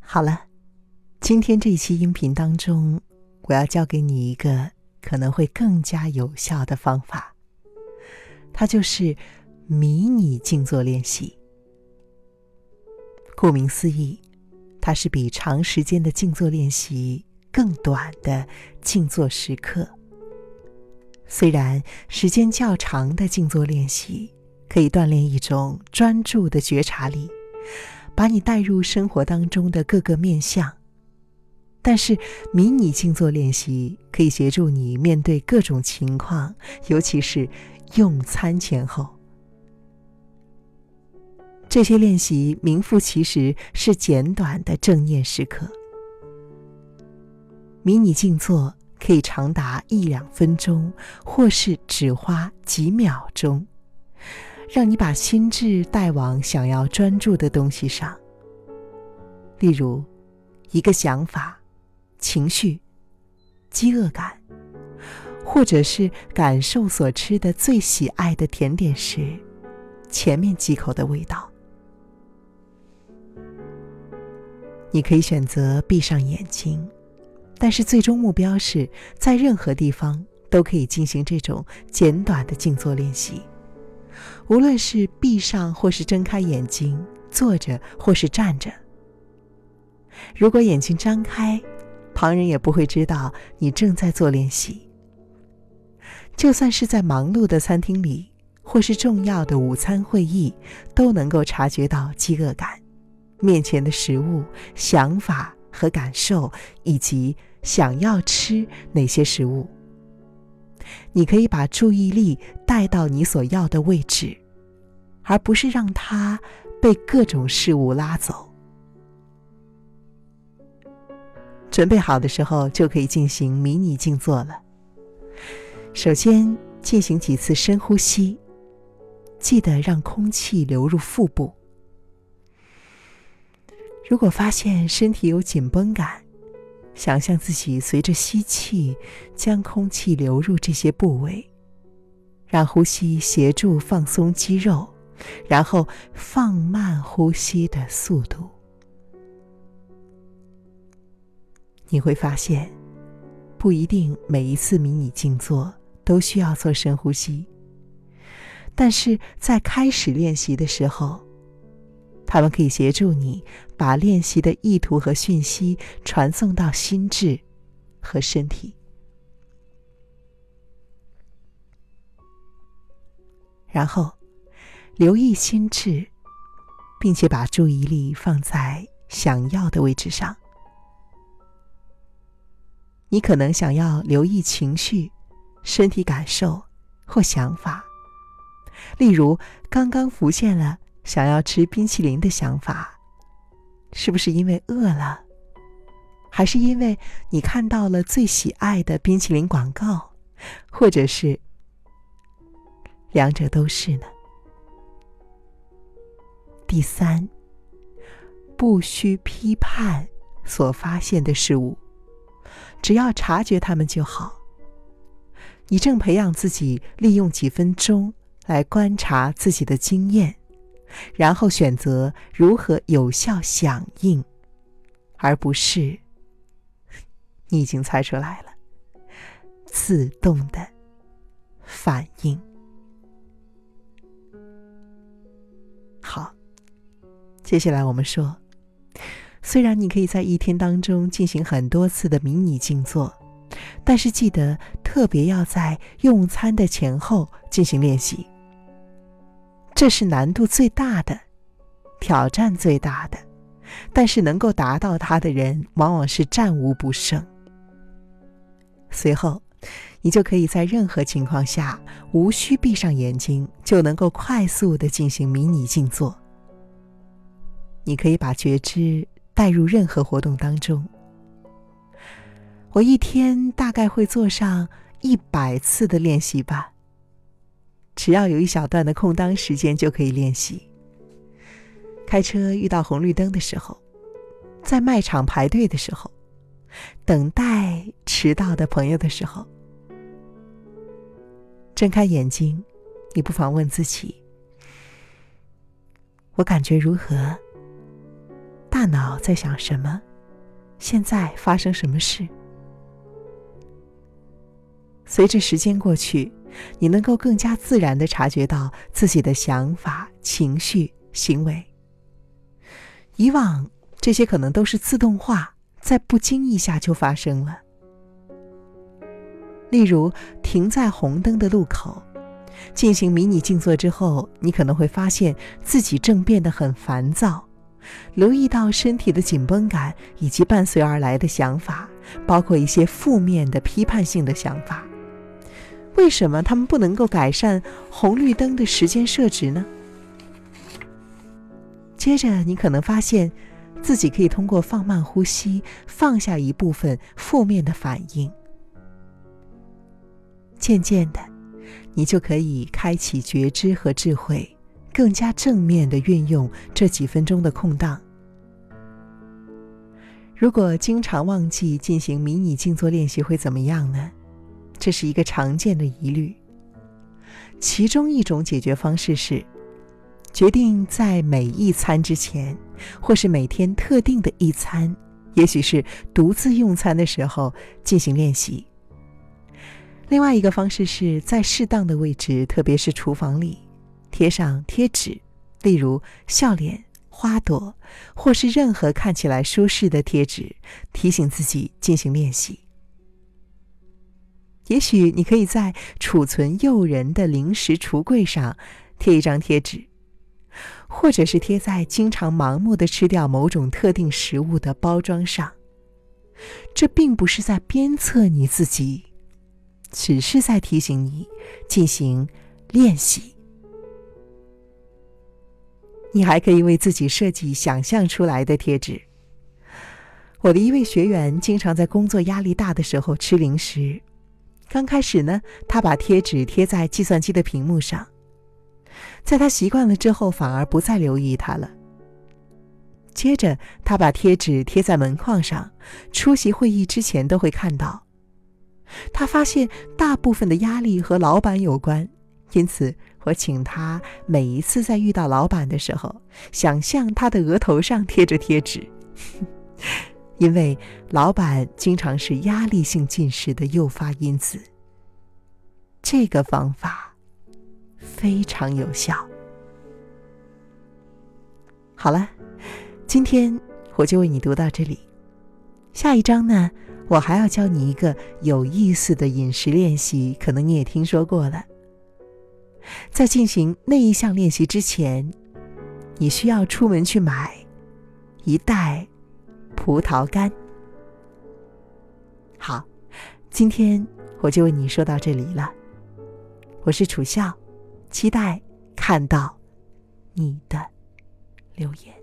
好了，今天这一期音频当中，我要教给你一个可能会更加有效的方法，它就是迷你静坐练习。顾名思义，它是比长时间的静坐练习更短的静坐时刻。虽然时间较长的静坐练习可以锻炼一种专注的觉察力，把你带入生活当中的各个面相，但是迷你静坐练习可以协助你面对各种情况，尤其是用餐前后。这些练习名副其实是简短的正念时刻。迷你静坐可以长达一两分钟，或是只花几秒钟，让你把心智带往想要专注的东西上。例如，一个想法、情绪、饥饿感，或者是感受所吃的最喜爱的甜点时，前面几口的味道。你可以选择闭上眼睛，但是最终目标是在任何地方都可以进行这种简短的静坐练习。无论是闭上或是睁开眼睛，坐着或是站着。如果眼睛张开，旁人也不会知道你正在做练习。就算是在忙碌的餐厅里，或是重要的午餐会议，都能够察觉到饥饿感。面前的食物、想法和感受，以及想要吃哪些食物。你可以把注意力带到你所要的位置，而不是让它被各种事物拉走。准备好的时候，就可以进行迷你静坐了。首先进行几次深呼吸，记得让空气流入腹部。如果发现身体有紧绷感，想象自己随着吸气将空气流入这些部位，让呼吸协助放松肌肉，然后放慢呼吸的速度。你会发现，不一定每一次迷你静坐都需要做深呼吸，但是在开始练习的时候。他们可以协助你把练习的意图和讯息传送到心智和身体，然后留意心智，并且把注意力放在想要的位置上。你可能想要留意情绪、身体感受或想法，例如刚刚浮现了。想要吃冰淇淋的想法，是不是因为饿了，还是因为你看到了最喜爱的冰淇淋广告，或者是两者都是呢？第三，不需批判所发现的事物，只要察觉它们就好。你正培养自己利用几分钟来观察自己的经验。然后选择如何有效响应，而不是你已经猜出来了，自动的反应。好，接下来我们说，虽然你可以在一天当中进行很多次的迷你静坐，但是记得特别要在用餐的前后进行练习。这是难度最大的，挑战最大的，但是能够达到它的人往往是战无不胜。随后，你就可以在任何情况下无需闭上眼睛，就能够快速的进行迷你静坐。你可以把觉知带入任何活动当中。我一天大概会做上一百次的练习吧。只要有一小段的空档时间就可以练习。开车遇到红绿灯的时候，在卖场排队的时候，等待迟到的朋友的时候，睁开眼睛，你不妨问自己：我感觉如何？大脑在想什么，现在发生什么事。随着时间过去，你能够更加自然的察觉到自己的想法、情绪、行为。以往这些可能都是自动化，在不经意下就发生了。例如，停在红灯的路口，进行迷你静坐之后，你可能会发现自己正变得很烦躁，留意到身体的紧绷感以及伴随而来的想法，包括一些负面的、批判性的想法。为什么他们不能够改善红绿灯的时间设置呢？接着，你可能发现自己可以通过放慢呼吸，放下一部分负面的反应。渐渐的，你就可以开启觉知和智慧，更加正面的运用这几分钟的空档。如果经常忘记进行迷你静坐练习，会怎么样呢？这是一个常见的疑虑。其中一种解决方式是，决定在每一餐之前，或是每天特定的一餐，也许是独自用餐的时候进行练习。另外一个方式是在适当的位置，特别是厨房里，贴上贴纸，例如笑脸、花朵，或是任何看起来舒适的贴纸，提醒自己进行练习。也许你可以在储存诱人的零食橱柜上贴一张贴纸，或者是贴在经常盲目的吃掉某种特定食物的包装上。这并不是在鞭策你自己，只是在提醒你进行练习。你还可以为自己设计想象出来的贴纸。我的一位学员经常在工作压力大的时候吃零食。刚开始呢，他把贴纸贴在计算机的屏幕上，在他习惯了之后，反而不再留意它了。接着，他把贴纸贴在门框上，出席会议之前都会看到。他发现大部分的压力和老板有关，因此我请他每一次在遇到老板的时候，想象他的额头上贴着贴纸。因为老板经常是压力性进食的诱发因子，这个方法非常有效。好了，今天我就为你读到这里。下一章呢，我还要教你一个有意思的饮食练习，可能你也听说过了。在进行那一项练习之前，你需要出门去买一袋。葡萄干。好，今天我就为你说到这里了。我是楚笑，期待看到你的留言。